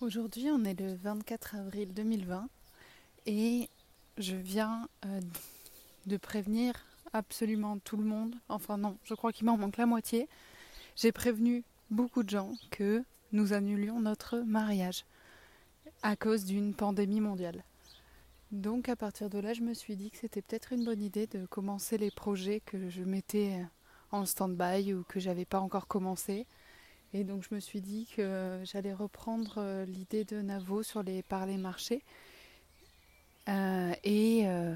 Aujourd'hui, on est le 24 avril 2020 et je viens euh, de prévenir absolument tout le monde. Enfin non, je crois qu'il m'en manque la moitié. J'ai prévenu beaucoup de gens que nous annulions notre mariage à cause d'une pandémie mondiale. Donc à partir de là, je me suis dit que c'était peut-être une bonne idée de commencer les projets que je mettais en stand-by ou que j'avais pas encore commencé. Et donc je me suis dit que j'allais reprendre euh, l'idée de Navo sur les parler marchés euh, et euh,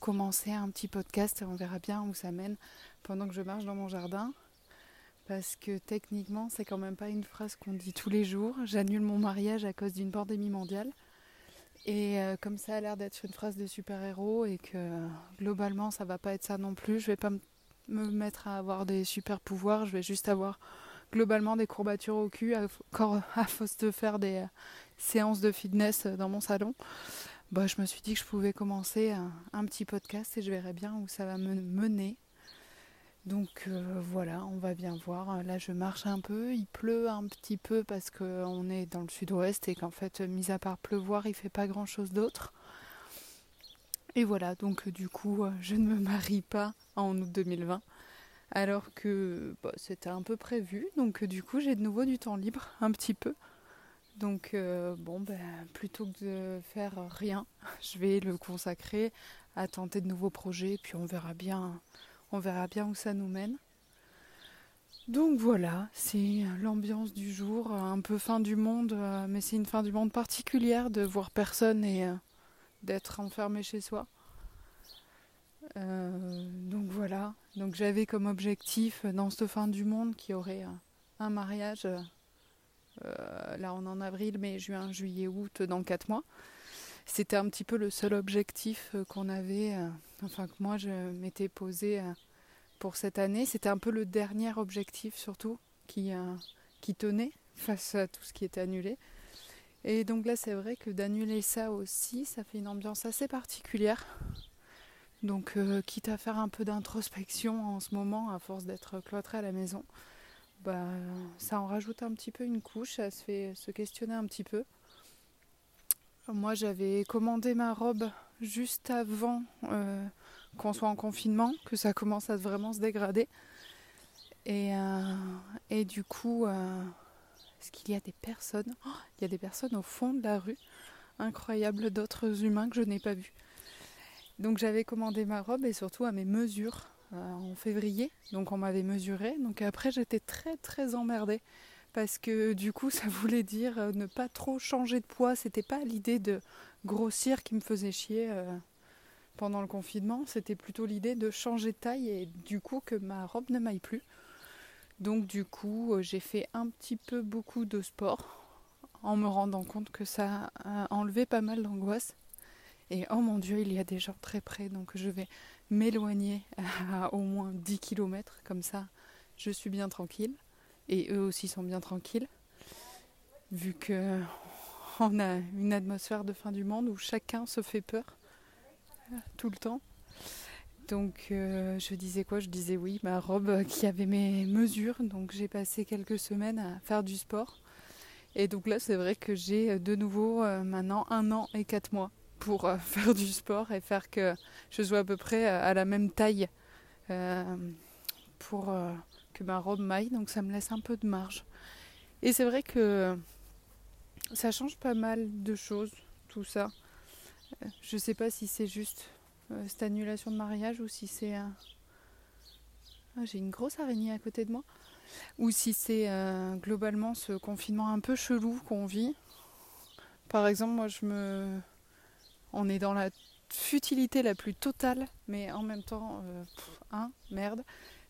commencer un petit podcast. On verra bien où ça mène pendant que je marche dans mon jardin. Parce que techniquement, c'est quand même pas une phrase qu'on dit tous les jours. J'annule mon mariage à cause d'une pandémie mondiale. Et comme ça a l'air d'être une phrase de super-héros et que globalement ça va pas être ça non plus, je vais pas me mettre à avoir des super-pouvoirs, je vais juste avoir globalement des courbatures au cul à, à force de faire des euh, séances de fitness dans mon salon. Bah, je me suis dit que je pouvais commencer un, petit podcast et je verrai bien où ça va me mener. Donc euh, voilà, on va bien voir. Là, je marche un peu. Il pleut un petit peu parce qu'on est dans le sud-ouest et qu'en fait, mis à part pleuvoir, il fait pas grand-chose d'autre. Et voilà, donc du coup, je ne me marie pas en août 2020 alors que bah, c'était un peu prévu. Donc du coup j'ai de nouveau du temps libre, un petit peu. Donc euh, bon ben plutôt que de faire rien, je vais le consacrer à tenter de nouveaux projets, puis on verra bien, on verra bien où ça nous mène. Donc voilà, c'est l'ambiance du jour, un peu fin du monde, euh, mais c'est une fin du monde particulière de voir personne et euh, d'être enfermé chez soi. Donc voilà, donc j'avais comme objectif euh, dans cette fin du monde qui aurait un, mariage, euh, là on est en avril, mai, juin, juillet, août, dans quatre mois. C'était un petit peu le seul objectif euh, qu'on avait, enfin que moi je m'étais posé pour cette année. C'était un peu le dernier objectif surtout qui, qui tenait face à tout ce qui était annulé. Et donc là c'est vrai que d'annuler ça aussi, ça fait une ambiance assez particulière. Donc, euh, quitte à faire un peu d'introspection en ce moment, à force d'être cloîtré à la maison, bah, ça en rajoute un petit peu une couche, ça se fait se questionner un petit peu. Moi, j'avais commandé ma robe juste avant euh, qu'on soit en confinement, que ça commence à vraiment se dégrader. Et, euh, du coup, est-ce qu'il y a des personnes? Oh, Il y a des personnes au fond de la rue, incroyables, d'autres humains que je n'ai pas vus. Donc j'avais commandé ma robe et surtout à mes mesures euh, en février. Donc on m'avait mesuré. Donc après j'étais très très emmerdée parce que du coup ça voulait dire euh, ne pas trop changer de poids. C'était pas l'idée de grossir qui me faisait chier euh, pendant le confinement. C'était plutôt l'idée de changer de taille et du coup que ma robe ne m'aille plus. Donc du coup j'ai fait un petit peu beaucoup de sport en me rendant compte que ça a enlevé pas mal d'angoisse et oh mon Dieu, il y a des gens très près, donc je vais m'éloigner à au moins 10 km, comme ça je suis bien tranquille. Et eux aussi sont bien tranquilles, vu que on a une atmosphère de fin du monde où chacun se fait peur euh, tout le temps. Donc euh, je disais quoi? Je disais oui, ma robe qui avait mes mesures. Donc j'ai passé quelques semaines à faire du sport. Et donc là c'est vrai que j'ai de nouveau euh, maintenant un an et quatre mois pour euh, faire du sport et faire que je sois à peu près euh, à la même taille euh, pour que ma robe maille. Donc ça me laisse un peu de marge. Et c'est vrai que ça change pas mal de choses, tout ça. Je sais pas si c'est juste cette annulation de mariage ou si c'est un. Ah, j'ai une grosse araignée à côté de moi. Ou si c'est globalement ce confinement un peu chelou qu'on vit. Par exemple, moi je me on est dans la futilité la plus totale, mais en même temps, euh, hein, merde.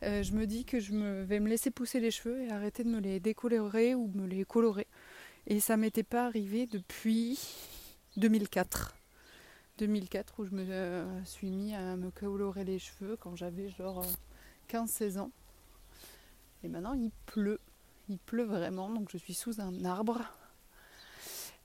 Euh, je me dis que je me, vais me laisser pousser les cheveux et arrêter de me les décolorer ou me les colorer. Et ça m'était pas arrivé depuis 2004. 2004 où je me euh, suis mis à me colorer les cheveux quand j'avais genre 15-16 ans. Et maintenant il pleut. Il pleut vraiment, donc je suis sous un arbre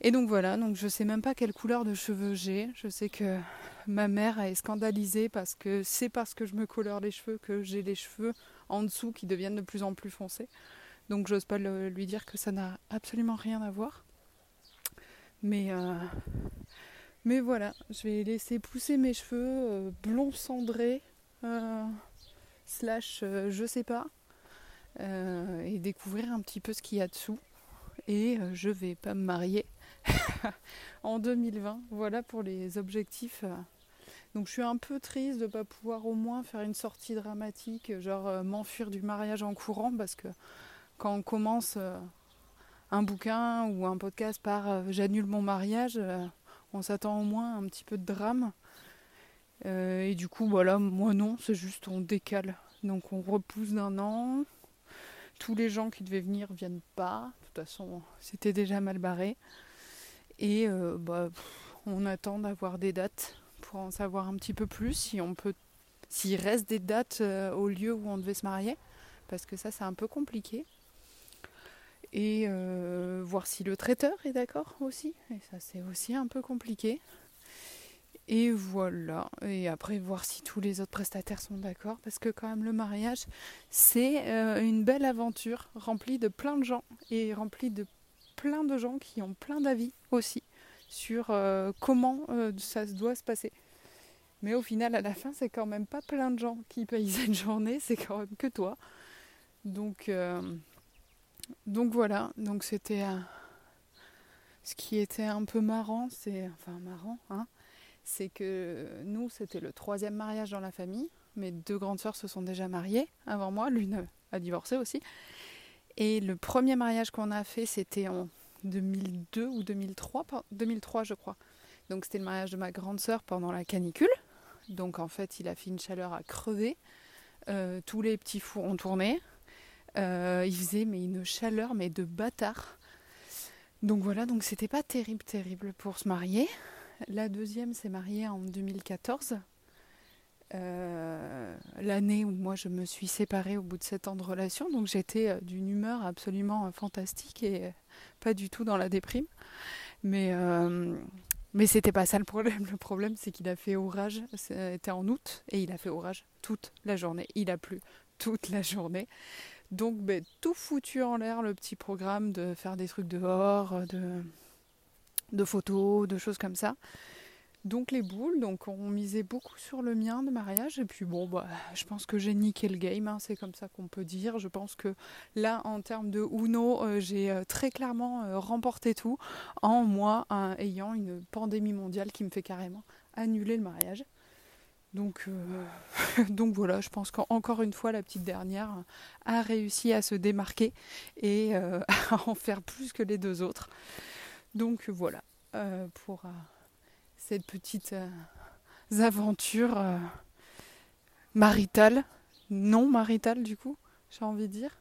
et donc voilà, donc je sais même pas quelle couleur de cheveux j'ai. Je sais que ma mère est scandalisée parce que c'est parce que je me colore les cheveux que j'ai les cheveux en dessous qui deviennent de plus en plus foncés. Donc j'ose pas lui dire que ça n'a absolument rien à voir. Mais, mais voilà, je vais laisser pousser mes cheveux blond cendré, slash je sais pas, et découvrir un petit peu ce qu'il y a dessous. Et je vais pas me marier en 2020. Voilà pour les objectifs. Donc je suis un peu triste de ne pas pouvoir au moins faire une sortie dramatique, genre euh, m'enfuir du mariage en courant, parce que quand on commence euh, un bouquin ou un podcast par euh, j'annule mon mariage, on s'attend au moins à un petit peu de drame. et du coup, voilà, moi non, c'est juste on décale. Donc on repousse d'un an. Tous les gens qui devaient venir viennent pas. De toute façon, c'était déjà mal barré. Et bah, on attend d'avoir des dates pour en savoir un petit peu plus, si on peut, s'il reste des dates euh, au lieu où on devait se marier, parce que ça c'est un peu compliqué. Et euh, voir si le traiteur est d'accord aussi, et ça c'est aussi un peu compliqué. Et voilà, et après voir si tous les autres prestataires sont d'accord, parce que quand même le mariage, c'est euh, une belle aventure remplie de plein de gens et remplie de plein de gens qui ont plein d'avis aussi sur euh, comment euh, ça doit se passer. Mais au final, à la fin, c'est quand même pas plein de gens qui payent cette journée, c'est quand même que toi. Donc, euh, donc voilà, donc c'était ce qui était un peu marrant, c'est enfin marrant, hein, c'est que nous, c'était le troisième mariage dans la famille. Mes deux grandes sœurs se sont déjà mariées avant moi, l'une a divorcé aussi. Et le premier mariage qu'on a fait, c'était en 2002 ou 2003, 2003 je crois. Donc c'était le mariage de ma grande sœur pendant la canicule. Donc en fait il a fait une chaleur à crever. Euh, tous les petits fours ont tourné. Euh, il faisait une chaleur mais de bâtard. Donc voilà, donc c'était pas terrible, terrible pour se marier. La deuxième s'est mariée en 2014. Euh, l'année où moi je me suis séparée au bout de sept ans de relation. Donc j'étais d'une humeur absolument fantastique et pas du tout dans la déprime. Mais, euh, mais c'était pas ça le problème. Le problème, c'est qu'il a fait orage. C'était en août et il a fait orage toute la journée. Il a plu toute la journée. Donc, ben, tout foutu en l'air le petit programme de faire des trucs dehors, de, de photos, de choses comme ça. Donc les boules, donc on misait beaucoup sur le mien de mariage et puis bon bah je pense que j'ai niqué le game, hein, c'est comme ça qu'on peut dire. Je pense que là en termes de Uno, euh, j'ai euh, très clairement euh, remporté tout en moi ayant une pandémie mondiale qui me fait carrément annuler le mariage. Donc, donc voilà, je pense qu'encore une fois la petite dernière a réussi à se démarquer et à en faire plus que les deux autres. Donc voilà pour cette petite euh, aventure euh, non maritale du coup, j'ai envie de dire.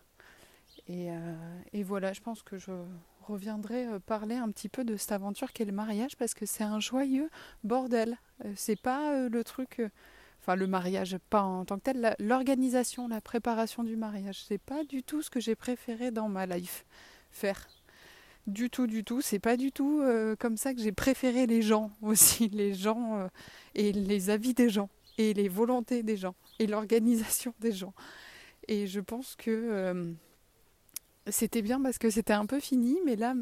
Et, euh, voilà, je pense que je reviendrai parler un petit peu de cette aventure qu'est le mariage parce que c'est un joyeux bordel. c'est pas le truc, enfin le mariage pas en tant que tel, l'organisation, la préparation du mariage, c'est pas du tout ce que j'ai préféré dans ma life faire du tout, du tout. C'est pas du tout euh, comme ça que j'ai préféré les gens aussi, les gens euh, et les avis des gens et les volontés des gens et l'organisation des gens. Et je pense que euh, c'était bien parce que c'était un peu fini, mais là,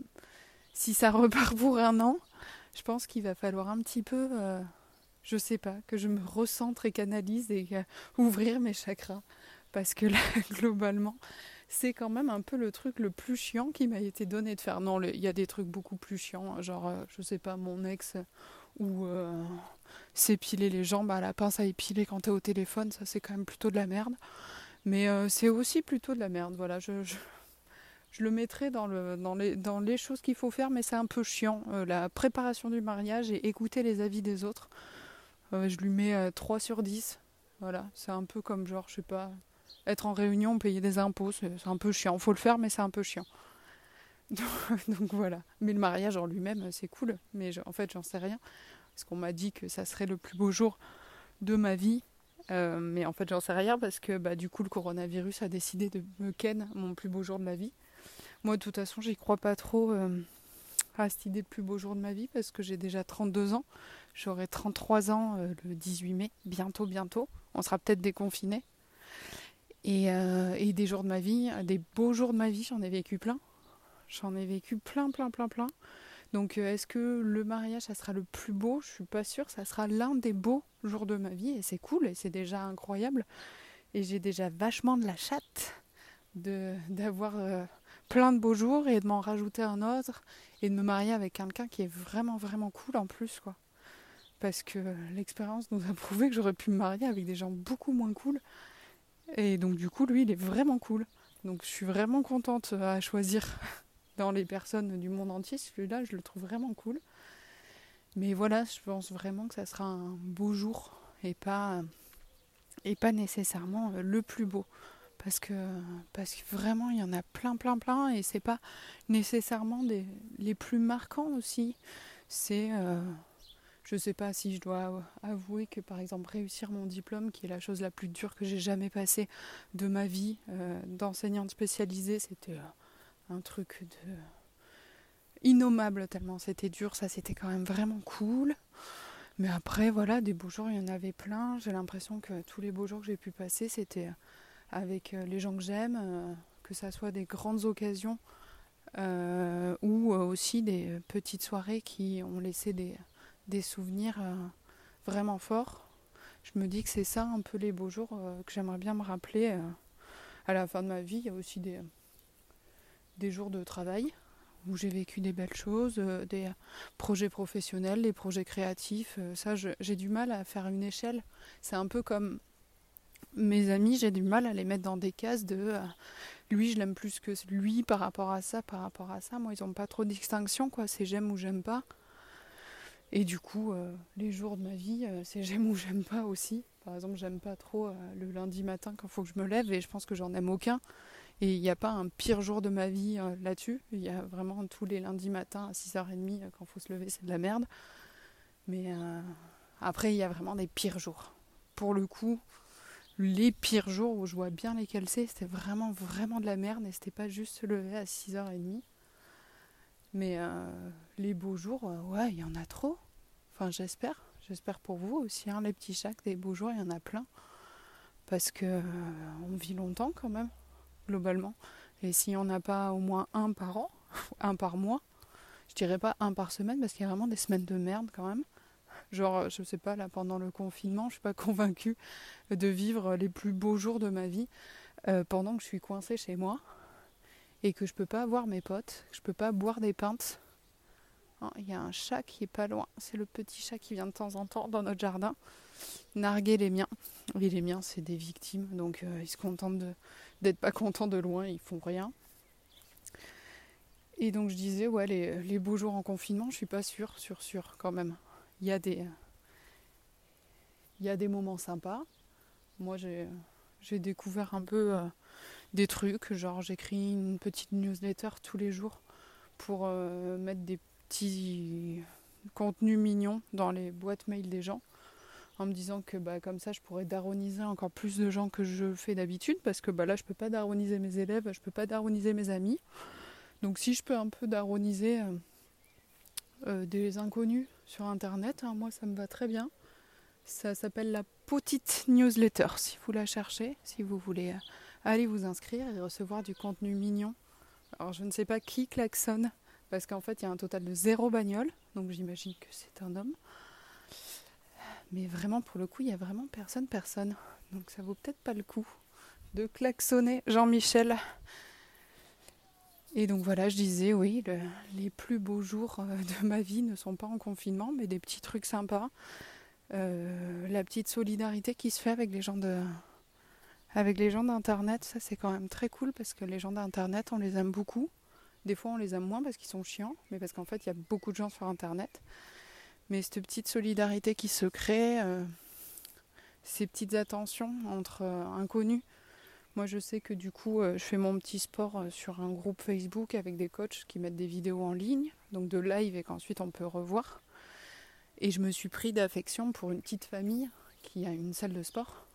si ça repart pour un an, je pense qu'il va falloir un petit peu, je sais pas, que je me recentre et canalise et ouvrir mes chakras. Parce que là, globalement, c'est quand même un peu le truc le plus chiant qui m'a été donné de faire. Non, il y a des trucs beaucoup plus chiants, hein, genre, euh, je sais pas, mon ex ou euh, s'épiler les jambes à la pince à épiler quand t'es au téléphone, ça c'est quand même plutôt de la merde. Mais euh, c'est aussi plutôt de la merde, voilà. Je, le mettrai dans, le, dans les choses qu'il faut faire, mais c'est un peu chiant. la préparation du mariage et écouter les avis des autres, je lui mets 3 sur 10. Voilà, c'est un peu comme genre, je sais pas, être en réunion, payer des impôts, c'est un peu chiant. Faut le faire, mais c'est un peu chiant. Donc, voilà. Mais le mariage en lui-même, c'est cool. Mais en fait, j'en sais rien. Parce qu'on m'a dit que ça serait le plus beau jour de ma vie. Euh, mais en fait, j'en sais rien parce que bah, du coup, le coronavirus a décidé de me ken mon plus beau jour de ma vie. Moi, de toute façon, j'y crois pas trop euh, à cette idée de plus beau jour de ma vie parce que j'ai déjà 32 ans. J'aurai 33 ans euh, le 18 mai, bientôt, bientôt. On sera peut-être Euh, et, des jours de ma vie, des beaux jours de ma vie, j'en ai vécu plein. J'en ai vécu plein, plein, plein, plein. Donc est-ce que le mariage, ça sera le plus beau? Je suis pas sûre. Ça sera l'un des beaux jours de ma vie et c'est cool et c'est déjà incroyable. Et j'ai déjà vachement de la chatte d'avoir plein de beaux jours et de m'en rajouter un autre et de me marier avec quelqu'un qui est vraiment vraiment cool en plus quoi. Parce que l'expérience nous a prouvé que j'aurais pu me marier avec des gens beaucoup moins cool. Et donc du coup lui il est vraiment cool. Donc je suis vraiment contente à choisir dans les personnes du monde entier. Celui-là je le trouve vraiment cool. Mais voilà, je pense vraiment que ça sera un beau jour et pas, et pas nécessairement le plus beau parce que parce que vraiment il y en a plein plein plein et c'est pas nécessairement des, les plus marquants aussi c'est euh, je sais pas si je dois avouer que par exemple réussir mon diplôme qui est la chose la plus dure que j'ai jamais passée de ma vie euh, d'enseignante spécialisée c'était euh, un truc de innommable tellement c'était dur. Ça c'était quand même vraiment cool. Mais après voilà des beaux jours il y en avait plein. J'ai l'impression que tous les beaux jours que j'ai pu passer c'était avec euh, les gens que j'aime, que ça soit des grandes occasions ou aussi des petites soirées qui ont laissé des, des souvenirs vraiment forts. Je me dis que c'est ça un peu les beaux jours que j'aimerais bien me rappeler à la fin de ma vie. Il y a aussi des, des jours de travail où j'ai vécu des belles choses, des projets professionnels, des projets créatifs. ça, j'ai du mal à faire une échelle. C'est un peu comme mes amis, j'ai du mal à les mettre dans des cases de euh, lui, je l'aime plus que lui par rapport à ça, par rapport à ça. Moi, ils n'ont pas trop de distinction, quoi. C'est j'aime ou j'aime pas. Et du coup, euh, les jours de ma vie, euh, c'est j'aime ou j'aime pas aussi. Par exemple, j'aime pas trop le lundi matin quand il faut que je me lève et je pense que j'en aime aucun. Et il n'y a pas un pire jour de ma vie là-dessus. Il y a vraiment tous les lundis matins à 6h30 quand il faut se lever, c'est de la merde. Mais après, il y a vraiment des pires jours. Pour le coup, les pires jours où je vois bien lesquels c'est, c'était vraiment vraiment de la merde et c'était pas juste se lever à 6h30. Mais euh, les beaux jours, euh, ouais, il y en a trop. Enfin, j'espère. J'espère pour vous aussi, hein, les petits chacs, des beaux jours, il y en a plein. Parce que euh, on vit longtemps quand même, globalement. Et s'il n'y en a pas au moins un par an, un par mois, je dirais pas un par semaine, parce qu'il y a vraiment des semaines de merde quand même. Genre, je sais pas, là, pendant le confinement, je suis pas convaincue de vivre les plus beaux jours de ma vie pendant que je suis coincée chez moi et que je peux pas voir mes potes, que je peux pas boire des pintes. Oh, il y a un chat qui est pas loin. C'est le petit chat qui vient de temps en temps dans notre jardin narguer les miens. Oui, les miens, c'est des victimes, donc euh, ils se contentent d'être pas contents de loin, ils font rien. Et donc je disais, ouais, les, beaux jours en confinement, je suis pas sûre, sûre, sûre quand même il y a des il y a moments sympas. Moi j'ai j'ai découvert un peu euh, des trucs, genre j'écris une petite newsletter tous les jours pour euh, mettre des petits contenus mignons dans les boîtes mail des gens en me disant que bah, comme ça je pourrais daroniser encore plus de gens que je fais d'habitude parce que bah, là je peux pas daroniser mes élèves, je peux pas daroniser mes amis. Donc si je peux un peu daroniser euh, des inconnus sur internet. Hein, moi, ça me va très bien. Ça s'appelle la petite newsletter. Si vous la cherchez, si vous voulez euh, aller vous inscrire et recevoir du contenu mignon. Alors, je ne sais pas qui klaxonne, parce qu'en fait, il y a un total de zéro bagnole. Donc, j'imagine que c'est un homme. Mais vraiment, pour le coup, il y a vraiment personne, personne. Donc, ça vaut peut-être pas le coup de klaxonner Jean-Michel et donc voilà, je disais, oui, les plus beaux jours euh, de ma vie ne sont pas en confinement, mais des petits trucs sympas. Euh, la petite solidarité qui se fait avec les gens de avec les gens d'internet, ça c'est quand même très cool parce que les gens d'internet, on les aime beaucoup. Des fois, on les aime moins parce qu'ils sont chiants, mais parce qu'en fait, il y a beaucoup de gens sur internet. Mais cette petite solidarité qui se crée, euh, ces petites attentions entre inconnus, moi, je sais que du coup, euh, je fais mon petit sport euh, sur un groupe Facebook avec des coachs qui mettent des vidéos en ligne, donc de live et qu'ensuite on peut revoir. Et je me suis pris d'affection pour une petite famille qui a une salle de sport.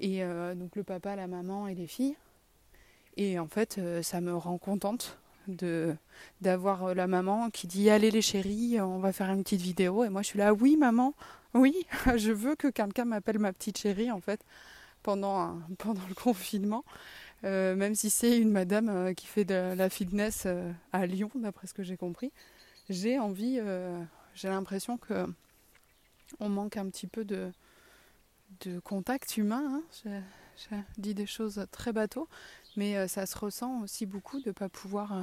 Et euh, donc le papa, la maman et les filles. Et en fait, ça me rend contente de d'avoir la maman qui dit allez les chéris, on va faire une petite vidéo. Et moi, je suis là, oui maman, oui, je veux que quelqu'un m'appelle ma petite chérie en fait pendant, pendant le confinement. Euh, même si c'est une madame euh, qui fait de la fitness euh, à Lyon, d'après ce que j'ai compris. j'ai envie, euh, j'ai l'impression que on manque un petit peu de, de contact humain. Hein. J'ai dit des choses très bateaux, mais euh, ça se ressent aussi beaucoup de ne pas pouvoir euh,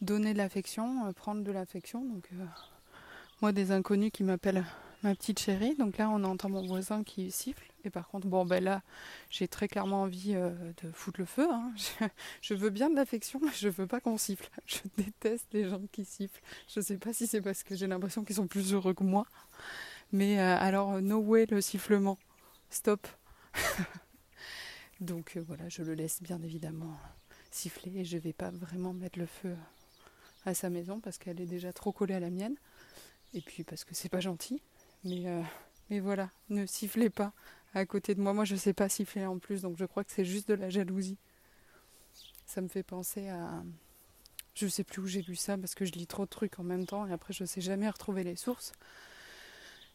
donner de l'affection, prendre de l'affection. Donc, moi, des inconnus qui m'appellent ma petite chérie. Donc là, on entend mon voisin qui siffle. Et par contre, bon, ben là, j'ai très clairement envie euh, de foutre le feu. Hein. Je, veux bien de l'affection, mais je veux pas qu'on siffle. Je déteste les gens qui sifflent. Je sais pas si c'est parce que j'ai l'impression qu'ils sont plus heureux que moi. Mais euh, alors, no way le sifflement. Stop. Donc euh, voilà, je le laisse bien évidemment siffler et je vais pas vraiment mettre le feu à sa maison parce qu'elle est déjà trop collée à la mienne. Et puis parce que c'est pas gentil. Mais, euh, mais voilà, ne sifflez pas à côté de moi. Moi, je ne sais pas siffler en plus, donc je crois que c'est juste de la jalousie. Ça me fait penser à. Je ne sais plus où j'ai lu ça parce que je lis trop de trucs en même temps et après je ne sais jamais retrouver les sources.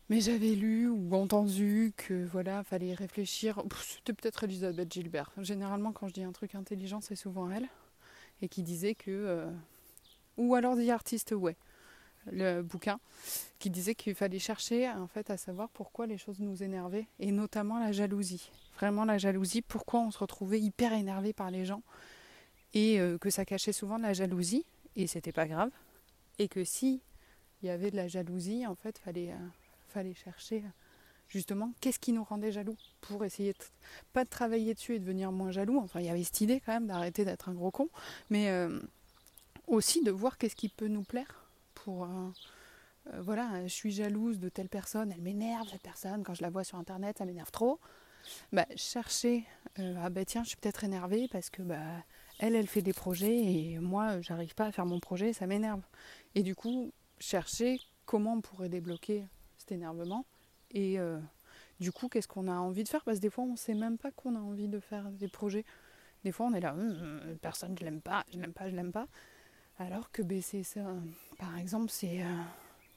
Mais j'avais lu ou entendu que voilà, fallait réfléchir. C'était peut-être Elisabeth Gilbert. Généralement, quand je dis un truc intelligent, c'est souvent elle. Et qui disait que. Euh, ou alors The Artist ouais le bouquin, qui disait qu'il fallait chercher en fait à savoir pourquoi les choses nous énervaient, et notamment la jalousie. Vraiment la jalousie, pourquoi on se retrouvait hyper énervé par les gens, et euh, que ça cachait souvent de la jalousie, et c'était pas grave, et que si il y avait de la jalousie, en fait, fallait, euh, fallait chercher justement qu'est-ce qui nous rendait jaloux pour essayer de, pas de travailler dessus et de devenir moins jaloux. Enfin, il y avait cette idée quand même d'arrêter d'être un gros con, mais euh, aussi de voir qu'est-ce qui peut nous plaire pour euh, voilà, je suis jalouse de telle personne, elle m'énerve cette personne, quand je la vois sur internet, ça m'énerve trop. Bah, chercher, euh, ah bah tiens, je suis peut-être énervée parce que bah, elle, elle fait des projets et moi, j'arrive pas à faire mon projet, ça m'énerve. Et du coup, chercher comment on pourrait débloquer énervement et euh, du coup, qu'est-ce qu'on a envie de faire? Parce que des fois, on sait même pas qu'on a envie de faire des projets. Des fois, on est là, hum, hum, personne, je l'aime pas, je l'aime pas, je l'aime pas. Alors que ben, c'est ça, par exemple, c'est euh,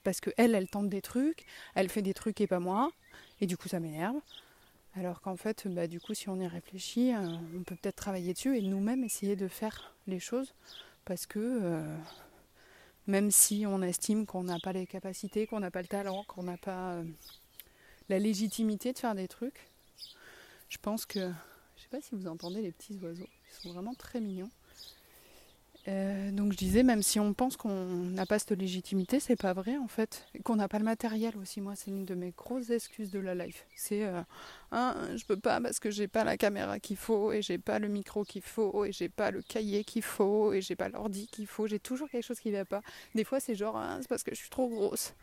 parce que elle, elle tente des trucs, elle fait des trucs et pas moi, et du coup ça m'énerve. Alors qu'en fait, bah, du coup, si on y réfléchit, euh, on peut peut-être travailler dessus et nous-mêmes essayer de faire les choses, parce que euh, même si on estime qu'on n'a pas les capacités, qu'on n'a pas le talent, qu'on n'a pas la légitimité de faire des trucs, je pense que, je sais pas si vous entendez les petits oiseaux, ils sont vraiment très mignons. Euh, donc je disais, même si on pense qu'on n'a pas cette légitimité, c'est pas vrai en fait. Qu'on n'a pas le matériel aussi. Moi, c'est une de mes grosses excuses de la life. C'est, euh, hein, je peux pas parce que j'ai pas la caméra qu'il faut, et j'ai pas le micro qu'il faut, et j'ai pas le cahier qu'il faut, et j'ai pas l'ordi qu'il faut. J'ai toujours quelque chose qui va pas. Des fois, c'est genre, hein, c'est parce que je suis trop grosse.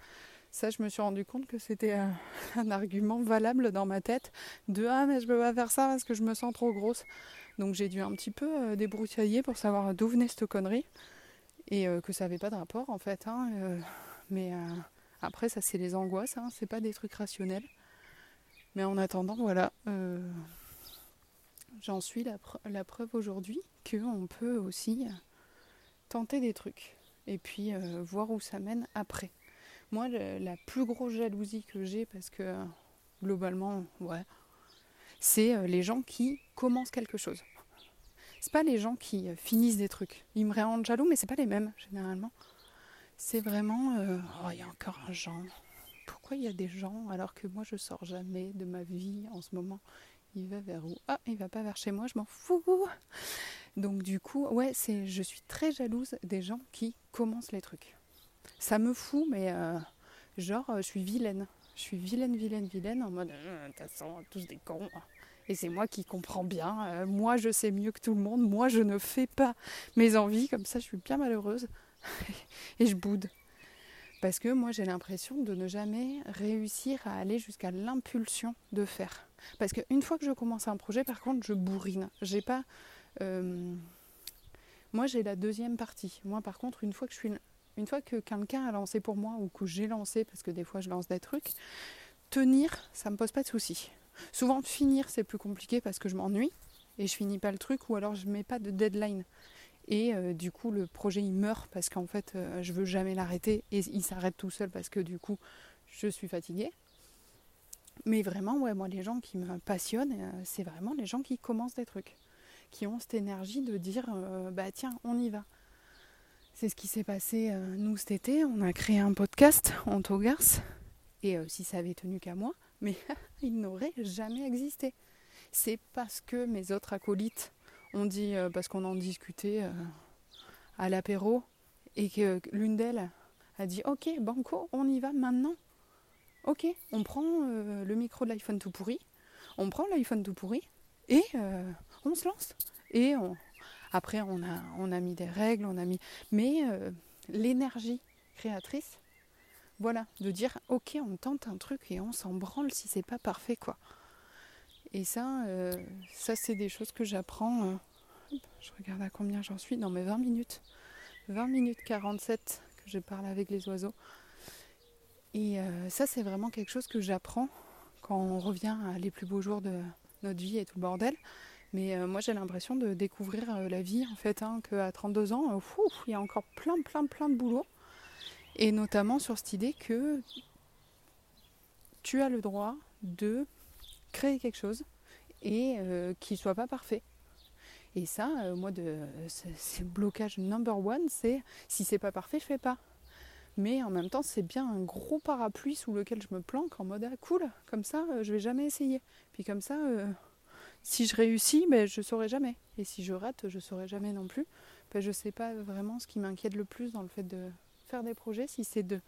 Ça, je me suis rendu compte que c'était un, un argument valable dans ma tête de ah mais je peux pas faire ça parce que je me sens trop grosse. Donc j'ai dû un petit peu euh, débroussailler pour savoir d'où venait cette connerie et euh, que ça n'avait pas de rapport en fait. Hein, euh, mais après ça c'est les angoisses, hein, c'est pas des trucs rationnels. Mais en attendant voilà, j'en suis la, preuve aujourd'hui qu'on peut aussi tenter des trucs et puis voir où ça mène après. Moi la plus grosse jalousie que j'ai parce que globalement ouais c'est euh, les gens qui commencent quelque chose. C'est pas les gens qui euh, finissent des trucs. Ils me rendent jaloux, mais c'est pas les mêmes généralement. C'est vraiment, euh, oh, il y a encore un genre. Pourquoi il y a des gens alors que moi je sors jamais de ma vie en ce moment? Il va vers où? Ah, il va pas vers chez moi, je m'en fous. Donc du coup, ouais, c'est, je suis très jalouse des gens qui commencent les trucs. Ça me fout, mais genre, je suis vilaine. Je suis vilaine, vilaine, vilaine, en mode, de toute façon, tous des cons. Et c'est moi qui comprends bien. Euh, moi, je sais mieux que tout le monde. Moi, je ne fais pas mes envies. Comme ça, je suis bien malheureuse. et je boude. Parce que moi, j'ai l'impression de ne jamais réussir à aller jusqu'à l'impulsion de faire. Parce qu'une fois que je commence un projet, par contre, je bourrine. J'ai pas. Euh, moi, j'ai la deuxième partie. Moi, par contre, une fois que je suis. Une fois que quelqu'un a lancé pour moi ou que j'ai lancé, parce que des fois je lance des trucs, tenir, ça me pose pas de soucis. Souvent, finir, c'est plus compliqué parce que je m'ennuie et je finis pas le truc ou alors je mets pas de deadline. Et euh, du coup, le projet il meurt parce qu'en fait, euh, je veux jamais l'arrêter et il s'arrête tout seul parce que du coup, je suis fatiguée. Mais vraiment, ouais, moi, les gens qui me passionnent, euh, c'est vraiment les gens qui commencent des trucs, qui ont cette énergie de dire, bah tiens, on y va. C'est ce qui s'est passé nous cet été. On a créé un podcast en Togars. Et si ça avait tenu qu'à moi, mais il n'aurait jamais existé. C'est parce que mes autres acolytes ont dit, parce qu'on en discutait à l'apéro, et que l'une d'elles a dit Ok, Banco, on y va maintenant. Ok, on prend euh, le micro de l'iPhone tout pourri, on prend l'iPhone tout pourri et euh, on se lance. Et après, on a, mis des règles, on a mis. Mais euh, l'énergie créatrice, voilà, de dire ok, on tente un truc et on s'en branle si c'est pas parfait, quoi. Et ça, ça c'est des choses que j'apprends. je regarde à combien j'en suis dans mes 20 minutes. 20 minutes 47 que je parle avec les oiseaux. Et euh, ça, c'est vraiment quelque chose que j'apprends quand on revient à les plus beaux jours de notre vie et tout le bordel. Mais euh, moi, j'ai l'impression de découvrir euh, la vie, en fait, hein, qu'à 32 ans, il y a encore plein, plein, plein de boulot. Et notamment sur cette idée que tu as le droit de créer quelque chose et qu'il ne soit pas parfait. Et ça, moi, de, c'est blocage number one, c'est si c'est pas parfait, je fais pas. Mais en même temps, c'est bien un gros parapluie sous lequel je me planque en mode ah cool, comme ça, euh, je vais jamais essayer. Puis comme ça, euh, si je réussis, ben, je saurai jamais. Et si je rate, je saurai jamais non plus. Ben, je sais pas vraiment ce qui m'inquiète le plus dans le fait de faire des projets, si c'est de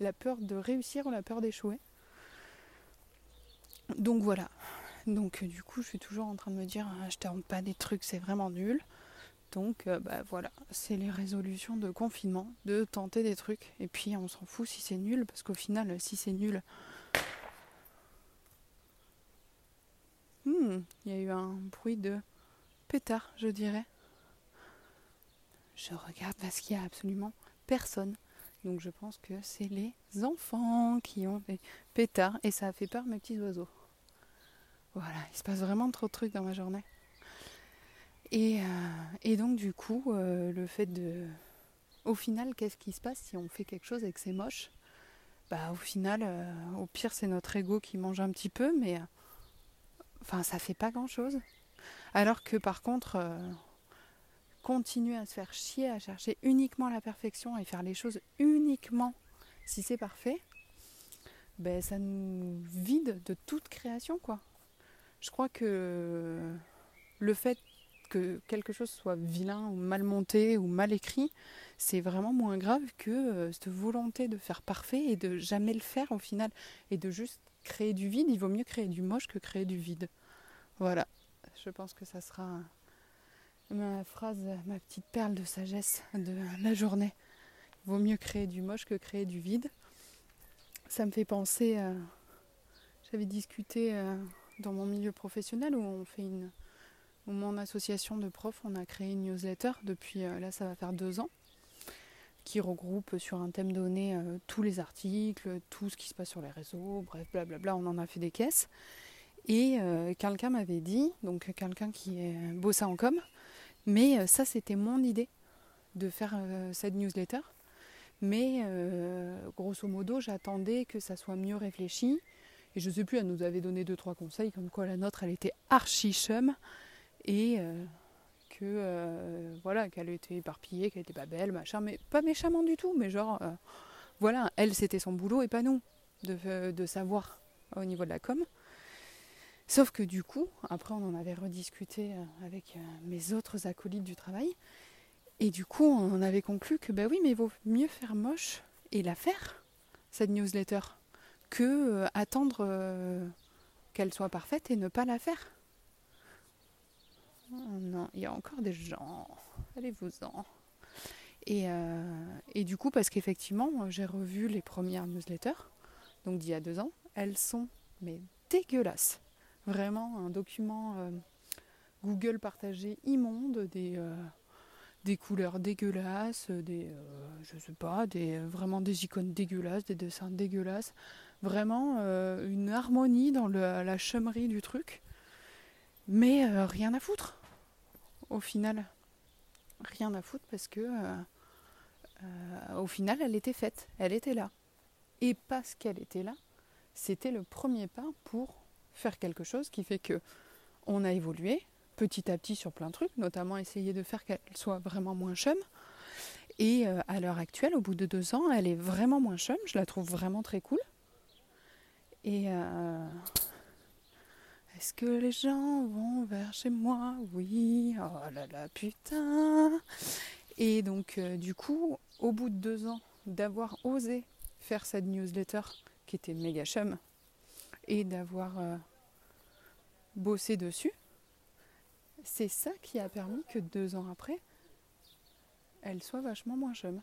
la peur de réussir ou la peur d'échouer. Donc voilà. Donc du coup, je suis toujours en train de me dire, ah, je tente pas des trucs, c'est vraiment nul. Donc euh, bah, voilà, c'est les résolutions de confinement, de tenter des trucs. Et puis on s'en fout si c'est nul, parce qu'au final, si c'est nul... il y a eu un bruit de pétard, je dirais. Je regarde parce qu'il n'y a absolument personne. Donc je pense que c'est les enfants qui ont des pétards et ça a fait peur mes petits oiseaux. Voilà, il se passe vraiment trop de trucs dans ma journée. Et, euh, donc du coup, euh, le fait de... Au final, qu'est-ce qui se passe si on fait quelque chose et que c'est moche? Bah au final, euh, au pire c'est notre ego qui mange un petit peu, mais enfin ça fait pas grand-chose. Alors que par contre, continuer à se faire chier, à chercher uniquement la perfection et faire les choses uniquement si c'est parfait, ben ça nous vide de toute création quoi. Je crois que le fait que quelque chose soit vilain ou mal monté ou mal écrit, c'est vraiment moins grave que euh, cette volonté de faire parfait et de jamais le faire au final et de juste créer du vide. Il vaut mieux créer du moche que créer du vide. Voilà, je pense que ça sera ma phrase, ma petite perle de sagesse de la journée. Il vaut mieux créer du moche que créer du vide. Ça me fait penser, à... j'avais discuté euh, dans mon milieu professionnel où on fait une mon association de profs, on a créé une newsletter depuis, euh, là ça va faire deux ans, qui regroupe sur un thème donné euh, tous les articles, tout ce qui se passe sur les réseaux, bref, blablabla, on en a fait des caisses. Et euh, quelqu'un m'avait dit, donc quelqu'un qui est bossé en com, mais ça c'était mon idée de faire cette newsletter. Mais grosso modo, j'attendais que ça soit mieux réfléchi. Et je sais plus, elle nous avait donné deux trois conseils, comme quoi la nôtre, elle était archi chum et euh, euh, voilà qu'elle était éparpillée, qu'elle était pas belle, machin, mais pas méchamment du tout, mais genre euh, voilà, elle c'était son boulot et pas nous de, de, savoir au niveau de la com. Sauf que du coup, après on en avait rediscuté avec mes autres acolytes du travail, et du coup on avait conclu que bah oui, mais il vaut mieux faire moche et la faire, cette newsletter, que attendre qu'elle soit parfaite et ne pas la faire. Oh non, il y a encore des gens. Allez-vous-en. Et, euh, et, du coup, parce qu'effectivement, j'ai revu les premières newsletters, donc d'il y a deux ans, elles sont mais dégueulasses. Vraiment un document euh, Google partagé immonde, des, euh, des couleurs dégueulasses, des je sais pas, des vraiment des icônes dégueulasses, des dessins dégueulasses. Vraiment une harmonie dans la chummerie du truc. Mais rien à foutre au final, rien à foutre parce que euh, euh, au final, elle était faite, elle était là. Et parce qu'elle était là, c'était le premier pas pour faire quelque chose qui fait que on a évolué petit à petit sur plein de trucs, notamment essayer de faire qu'elle soit vraiment moins chum. Et euh, à l'heure actuelle, au bout de deux ans, elle est vraiment moins chum. Je la trouve vraiment très cool. Et est-ce que les gens vont vers chez moi? Oui. Oh là là, putain. Et donc, euh, du coup, au bout de deux ans d'avoir osé faire cette newsletter qui était méga chum et d'avoir bossé dessus, c'est ça qui a permis que deux ans après, elle soit vachement moins chum.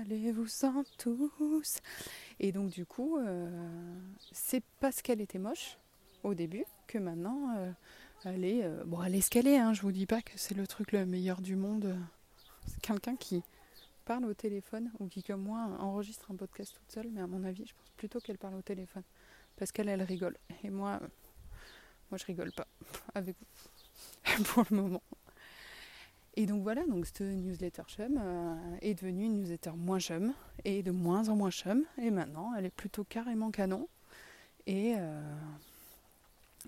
Allez-vous-en tous Et donc du coup, euh, c'est parce qu'elle était moche au début que maintenant euh, elle est euh, bon elle est. Hein, je vous dis pas que c'est le truc le meilleur du monde. C'est quelqu'un qui parle au téléphone ou qui comme moi enregistre un podcast toute seule, mais à mon avis, je pense plutôt qu'elle parle au téléphone parce qu'elle elle rigole. Et moi, moi je rigole pas avec vous pour le moment. Et donc voilà, donc cette newsletter chum euh, est devenue une newsletter moins chum et de moins en moins chum. Et maintenant, elle est plutôt carrément canon. Et, euh,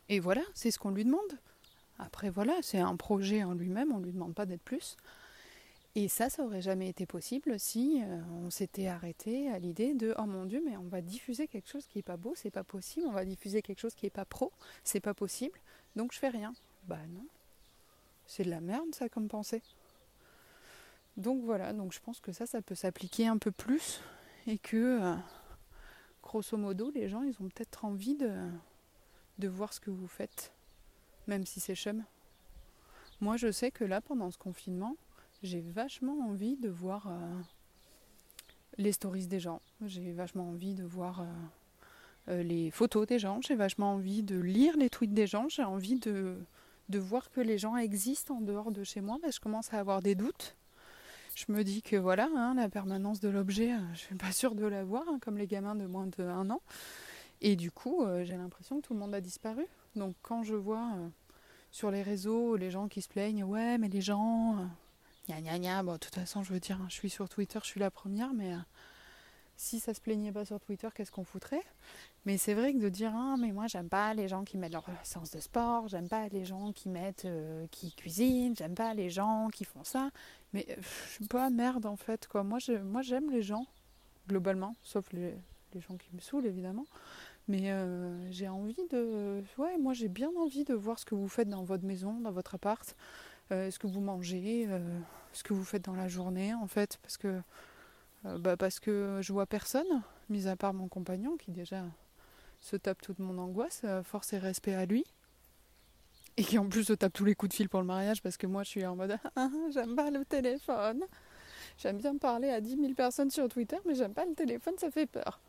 et voilà, c'est ce qu'on lui demande. Après voilà, c'est un projet en lui-même, on ne lui demande pas d'être plus. Et ça, ça aurait jamais été possible si euh, on s'était arrêté à l'idée de oh mon dieu, mais on va diffuser quelque chose qui est pas beau, c'est pas possible. On va diffuser quelque chose qui est pas pro, c'est pas possible. Donc je fais rien. Bah non, c'est de la merde ça comme pensée. Donc voilà, donc je pense que ça, ça peut s'appliquer un peu plus et que euh, grosso modo, les gens, ils ont peut-être envie de, voir ce que vous faites, même si c'est chum. Moi, je sais que là, pendant ce confinement, j'ai vachement envie de voir euh, les stories des gens. J'ai vachement envie de voir euh, les photos des gens. J'ai vachement envie de lire les tweets des gens. J'ai envie de de voir que les gens existent en dehors de chez moi, je commence à avoir des doutes. Je me dis que voilà, hein, la permanence de l'objet, euh, je suis pas sûre de l'avoir, hein, comme les gamins de moins de an. Et du coup, euh, j'ai l'impression que tout le monde a disparu. Donc quand je vois euh, sur les réseaux les gens qui se plaignent, ouais, mais les gens, gna gna bon, de toute façon, je veux dire, je suis sur Twitter, je suis la première, mais si ça se plaignait pas sur Twitter, qu'est-ce qu'on foutrait? Mais c'est vrai que de dire ah mais moi j'aime pas les gens qui mettent leur séance de sport, j'aime pas les gens qui mettent euh, qui cuisinent, j'aime pas les gens qui font ça. Mais euh, je suis pas merde en fait quoi. Moi je, moi j'aime les gens globalement, sauf les, gens qui me saoulent évidemment. Mais euh, j'ai envie de ouais moi j'ai bien envie de voir ce que vous faites dans votre maison, dans votre appart, ce que vous mangez, ce que vous faites dans la journée en fait parce que euh, bah Parce que je vois personne, mis à part mon compagnon qui déjà se tape toute mon angoisse, euh, force et respect à lui. Et qui en plus se tape tous les coups de fil pour le mariage parce que moi je suis en mode ah, j'aime pas le téléphone. J'aime bien parler à 10 000 personnes sur Twitter, mais j'aime pas le téléphone, ça fait peur.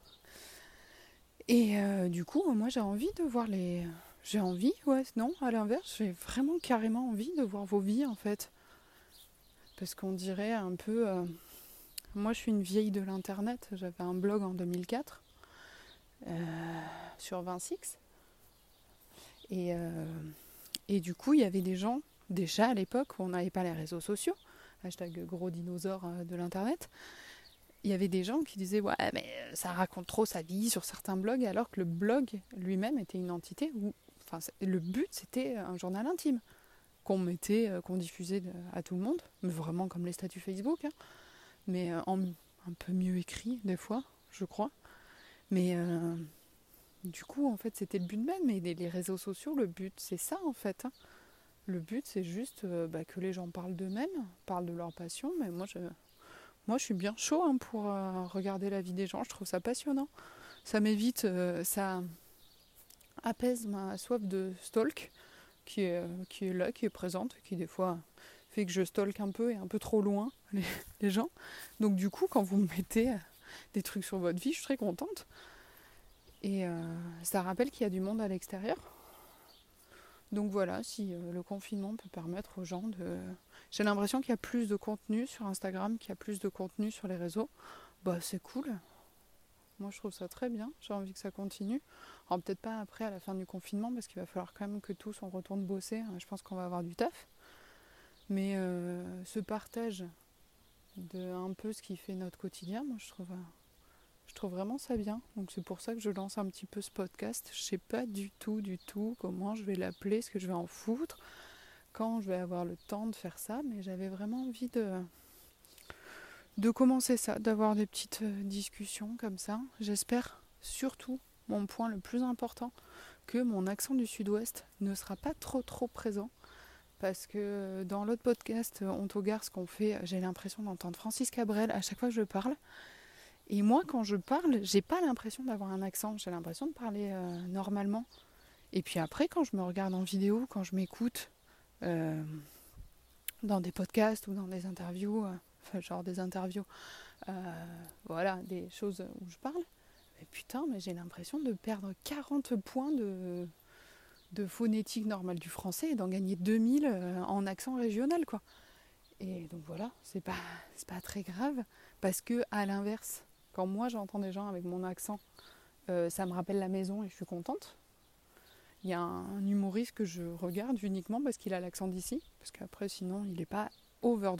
Et euh, du coup, moi j'ai envie de voir les. J'ai envie, ouais, non, à l'inverse, j'ai vraiment carrément envie de voir vos vies en fait. Parce qu'on dirait un peu. Moi, je suis une vieille de l'Internet. J'avais un blog en 2004 euh, sur 26. Et, euh, et du coup, il y avait des gens, déjà à l'époque où on n'avait pas les réseaux sociaux, hashtag gros dinosaure euh, de l'Internet, il y avait des gens qui disaient Ouais, mais ça raconte trop sa vie sur certains blogs, alors que le blog lui-même était une entité où enfin, le but c'était un journal intime qu'on mettait, qu'on diffusait à tout le monde, mais vraiment comme les statuts Facebook. Hein mais euh, un peu mieux écrit des fois, je crois. Mais euh, du coup, en fait, c'était le but même. Et les, réseaux sociaux, le but, c'est ça, en fait. Hein. Le but, c'est juste euh, bah, que les gens parlent d'eux-mêmes, parlent de leur passion. Mais moi, je, moi, je suis bien chaud hein, pour regarder la vie des gens. Je trouve ça passionnant. Ça m'évite, ça apaise ma soif de stalk qui est, qui est là, qui est présente, qui des fois fait que je stalk un peu et un peu trop loin les, gens. Donc du coup, quand vous me mettez euh, des trucs sur votre vie, je suis très contente. Et euh, ça rappelle qu'il y a du monde à l'extérieur. Donc voilà, si euh, le confinement peut permettre aux gens de... J'ai l'impression qu'il y a plus de contenu sur Instagram, qu'il y a plus de contenu sur les réseaux. Bah c'est cool. Moi je trouve ça très bien, j'ai envie que ça continue. Alors peut-être pas après à la fin du confinement parce qu'il va falloir quand même que tous on retourne bosser. Je pense qu'on va avoir du taf. Mais euh, ce partage de un peu ce qui fait notre quotidien, moi je trouve, je trouve vraiment ça bien. Donc c'est pour ça que je lance un petit peu ce podcast. Je sais pas du tout, du tout comment je vais l'appeler, ce que je vais en foutre, quand je vais avoir le temps de faire ça, mais j'avais vraiment envie de, de commencer ça, d'avoir des petites euh, discussions comme ça. J'espère surtout, mon point le plus important, que mon accent du sud-ouest ne sera pas trop trop présent. Parce que euh, dans l'autre podcast, euh, On ce qu'on fait, j'ai l'impression d'entendre Francis Cabrel à chaque fois que je parle. Et moi, quand je parle, j'ai pas l'impression d'avoir un accent, j'ai l'impression de parler normalement. Et puis après, quand je me regarde en vidéo, quand je m'écoute, euh, dans des podcasts ou dans des interviews, euh, genre des interviews, euh, voilà, des choses où je parle. Mais putain, mais j'ai l'impression de perdre 40 points de, de phonétique normale du français et d'en gagner 2000 en accent régional, quoi. Et donc voilà, c'est pas, pas très grave parce que à l'inverse, quand moi j'entends des gens avec mon accent, ça me rappelle la maison et je suis contente. Il y a un humoriste que je regarde uniquement parce qu'il a l'accent d'ici, parce qu'après sinon il n'est pas over.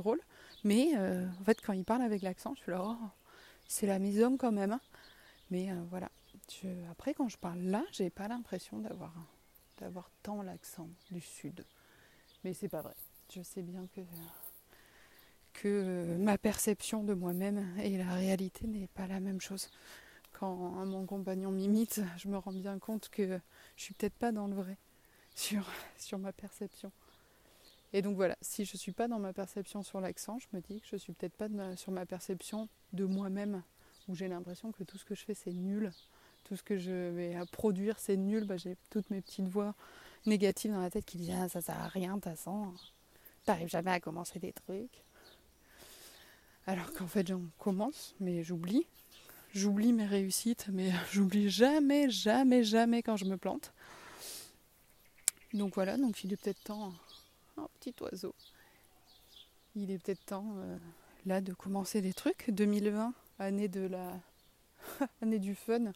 Mais euh, en fait quand il parle avec l'accent, je suis là, oh, c'est la maison quand même. Hein. Mais euh, voilà. après quand je parle là, j'ai pas l'impression d'avoir d'avoir tant l'accent du sud. Mais c'est pas vrai. Je sais bien que que ma perception de moi-même et la réalité n'est pas la même chose quand mon compagnon m'imite, je me rends bien compte que je suis peut-être pas dans le vrai sur, sur ma perception. Et donc voilà, si je ne suis pas dans ma perception sur l'accent, je me dis que je suis peut-être pas sur ma perception de moi-même, où j'ai l'impression que tout ce que je fais c'est nul, tout ce que je vais produire c'est nul, bah, j'ai toutes mes petites voix négatives dans la tête qui disent ah, ça sert à rien, toute façon, t'arrives jamais à commencer des trucs. Alors qu'en fait j'en commence, mais j'oublie, J'oublie mes réussites, mais j'oublie jamais, jamais, jamais quand je me plante. Donc voilà, donc il est peut-être temps, un petit oiseau, il est peut-être temps euh, là de commencer des trucs. 2020, année de la année du fun,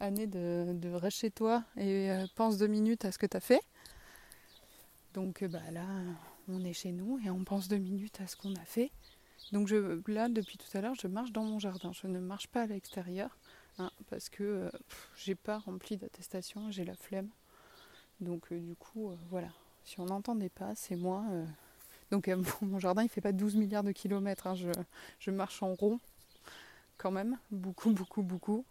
année de, de reste chez toi et euh, pense deux minutes à ce que tu as fait. Donc euh, bah là, on est chez nous et on pense deux minutes à ce qu'on a fait. Donc je, là, depuis tout à l'heure, je marche dans mon jardin. Je ne marche pas à l'extérieur hein, parce que euh, j'ai pas rempli d'attestation, j'ai la flemme. Donc du coup, voilà. Si on n'entendait pas, c'est moi. Donc mon jardin, il fait pas 12 milliards de kilomètres. Hein. Je, je, marche en rond quand même, beaucoup, beaucoup, beaucoup,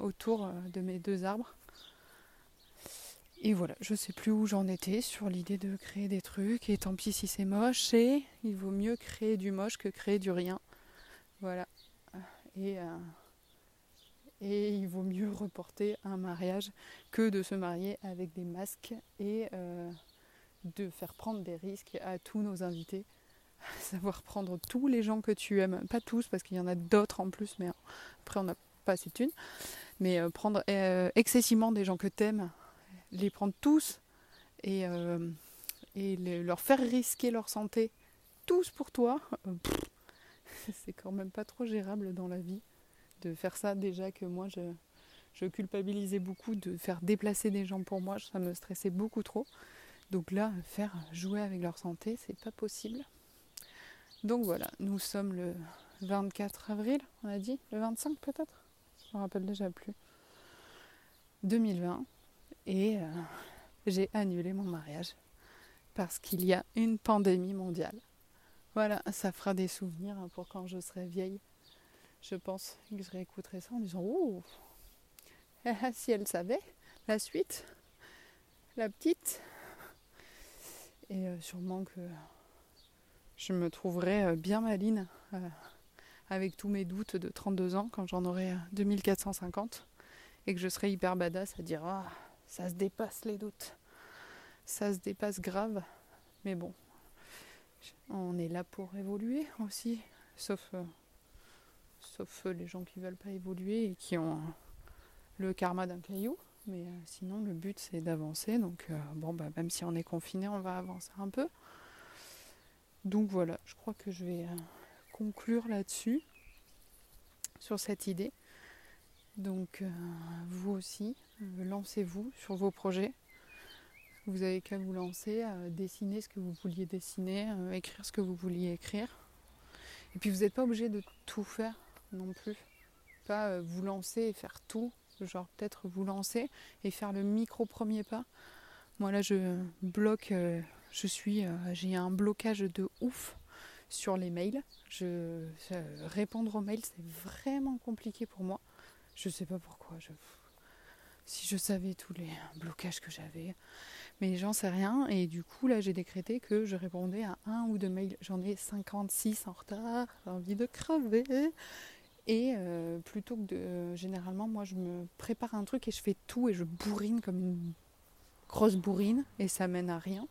autour de mes deux arbres. Et voilà, je sais plus où j'en étais sur l'idée de créer des trucs. Et tant pis si c'est moche, et il vaut mieux créer du moche que créer du rien. Voilà. Et, euh, et il vaut mieux reporter un mariage que de se marier avec des masques et euh, de faire prendre des risques à tous nos invités. Savoir prendre tous les gens que tu aimes, pas tous parce qu'il y en a d'autres en plus, mais après on n'a pas assez de thunes. Mais euh, prendre excessivement des gens que tu aimes les prendre tous et, euh, et leur faire risquer leur santé, tous pour toi, euh, c'est quand même pas trop gérable dans la vie de faire ça. Déjà que moi, je, je culpabilisais beaucoup de faire déplacer des gens pour moi, ça me stressait beaucoup trop. Donc là, faire jouer avec leur santé, c'est pas possible. Donc voilà, nous sommes le 24 avril, on a dit, le 25 peut-être? Je me rappelle déjà plus. 2020 et euh, j'ai annulé mon mariage parce qu'il y a une pandémie mondiale. Voilà, ça fera des souvenirs hein, pour quand je serai vieille. Je pense que je réécouterai ça en disant Oh Si elle savait la suite, la petite. Et euh, sûrement que je me trouverai euh, bien maline avec tous mes doutes de 32 ans quand j'en aurai 2450 et que je serai hyper badass à dire Ah ça se dépasse les doutes. Ça se dépasse grave. Mais bon, on est là pour évoluer aussi. Sauf, euh, sauf les gens qui veulent pas évoluer et qui ont le karma d'un caillou. Mais euh, sinon, le but c'est d'avancer. Donc, euh, bon, bah, même si on est confiné, on va avancer un peu. Donc voilà, je crois que je vais conclure là-dessus, sur cette idée. Donc, vous aussi, euh, lancez-vous sur vos projets. Vous avez qu'à vous lancer, à dessiner ce que vous vouliez dessiner, écrire ce que vous vouliez écrire. Et puis vous n'êtes pas obligé de tout faire non plus. Pas euh, vous lancer et faire tout. Genre peut-être vous lancer et faire le micro premier pas. Moi là je bloque, euh, Je suis, j'ai un blocage de ouf sur les mails. Je, répondre aux mails, c'est vraiment compliqué pour moi. Je sais pas pourquoi. Si je savais tous les blocages que j'avais. Mais j'en sais rien. Et du coup, là, j'ai décrété que je répondais à un ou deux mails. J'en ai 56 en retard. J'ai envie de crever. Et euh, plutôt que de. généralement, moi, je me prépare un truc et je fais tout et je bourrine comme une grosse bourrine. Et ça mène à rien.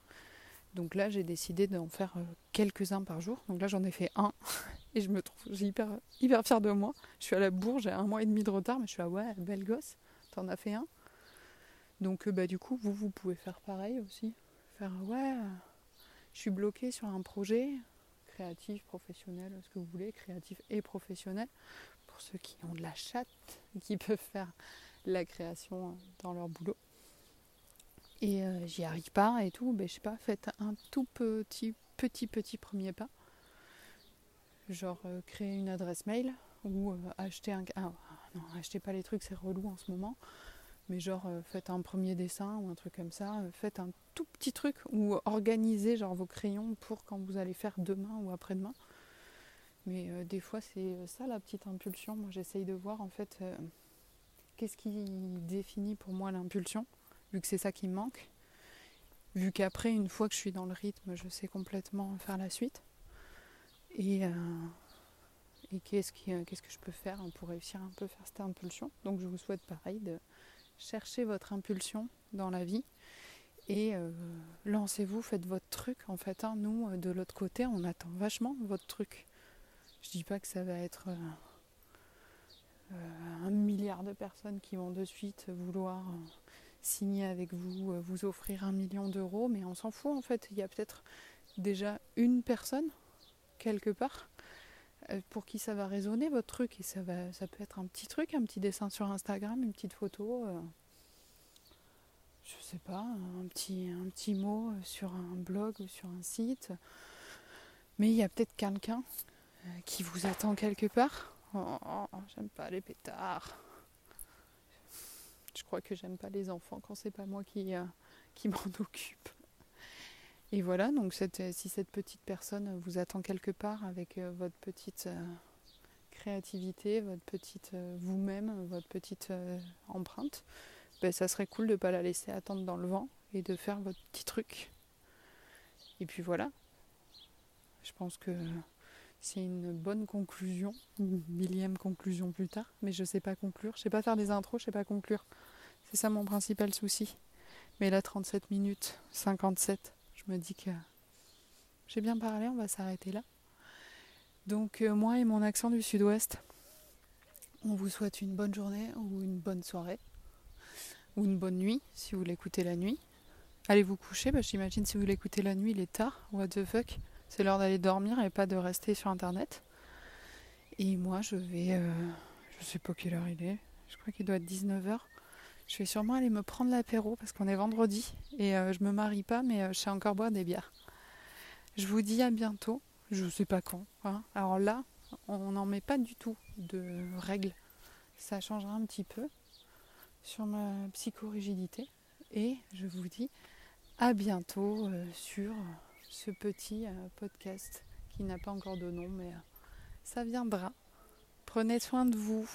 Donc là, j'ai décidé d'en faire euh, quelques-uns par jour. Donc là, j'en ai fait un. Et je me trouve hyper, hyper fière de moi. Je suis à la bourre, j'ai un mois et demi de retard, mais je suis là, ouais, belle gosse. T'en as fait un. Donc euh, bah du coup, vous, vous pouvez faire pareil aussi. Faire ouais, je suis bloquée sur un projet créatif, professionnel, ce que vous voulez, créatif et professionnel, pour ceux qui ont de la chatte, qui peuvent faire la création dans leur boulot. Et euh, j'y arrive pas et tout, ben, je sais pas, faites un tout petit, petit, petit premier pas. Genre euh, créer une adresse mail ou acheter un. Ah, non, achetez pas les trucs, c'est relou en ce moment mais genre euh, faites un premier dessin ou un truc comme ça, euh, faites un tout petit truc ou organisez genre vos crayons pour quand vous allez faire demain ou après-demain. Mais euh, des fois c'est ça la petite impulsion. Moi j'essaye de voir en fait qu'est-ce qui définit pour moi l'impulsion, vu que c'est ça qui me manque. Vu qu'après, une fois que je suis dans le rythme, je sais complètement faire la suite. Et, et qu'est-ce, qu'est-ce que je peux faire? Pour réussir un peu faire cette impulsion. Donc je vous souhaite pareil de, cherchez votre impulsion dans la vie et euh, lancez-vous, faites votre truc. En fait, hein. nous, euh, de l'autre côté, on attend vachement votre truc. Je dis pas que ça va être euh, un milliard de personnes qui vont de suite vouloir signer avec vous, vous offrir un million d'euros, mais on s'en fout en fait. Il y a peut-être déjà une personne quelque part pour qui ça va résonner votre truc. Et ça va ça peut être un petit truc un petit dessin sur Instagram une petite photo euh, je sais pas un petit un petit mot sur un blog ou sur un site. Mais il y a peut-être quelqu'un euh, qui vous attend quelque part. Oh, oh, oh, j'aime pas les pétards je crois que j'aime pas les enfants quand c'est pas moi qui euh, qui m'en occupe et voilà, donc euh, si cette petite personne vous attend quelque part avec euh, votre petite créativité, votre petite vous-même, votre petite empreinte, ben, ça serait cool de ne pas la laisser attendre dans le vent et de faire votre petit truc. Et puis voilà, je pense que c'est une bonne conclusion, une millième conclusion plus tard, mais je ne sais pas conclure, je sais pas faire des intros, je sais pas conclure. C'est ça mon principal souci. Mais là 37 minutes, 57, je me dis que j'ai bien parlé, on va s'arrêter là. Donc euh, moi et mon accent du sud-ouest, on vous souhaite une bonne journée ou une bonne soirée ou une bonne nuit si vous l'écoutez la nuit. Allez vous coucher, bah, j'imagine si vous l'écoutez la nuit, il est tard, what the fuck? C'est l'heure d'aller dormir et pas de rester sur internet. Et moi je vais, euh, je sais pas quelle heure il est, je crois qu'il doit être 19h. Je vais sûrement aller me prendre l'apéro parce qu'on est vendredi et euh, je me marie pas, mais euh, je sais encore boire des bières. Je vous dis à bientôt. Je sais pas quand. Hein. Alors là, on n'en met pas du tout de règles. Ça changera un petit peu sur ma psychorigidité. Et je vous dis à bientôt euh, sur ce petit podcast qui n'a pas encore de nom, mais ça viendra. Prenez soin de vous.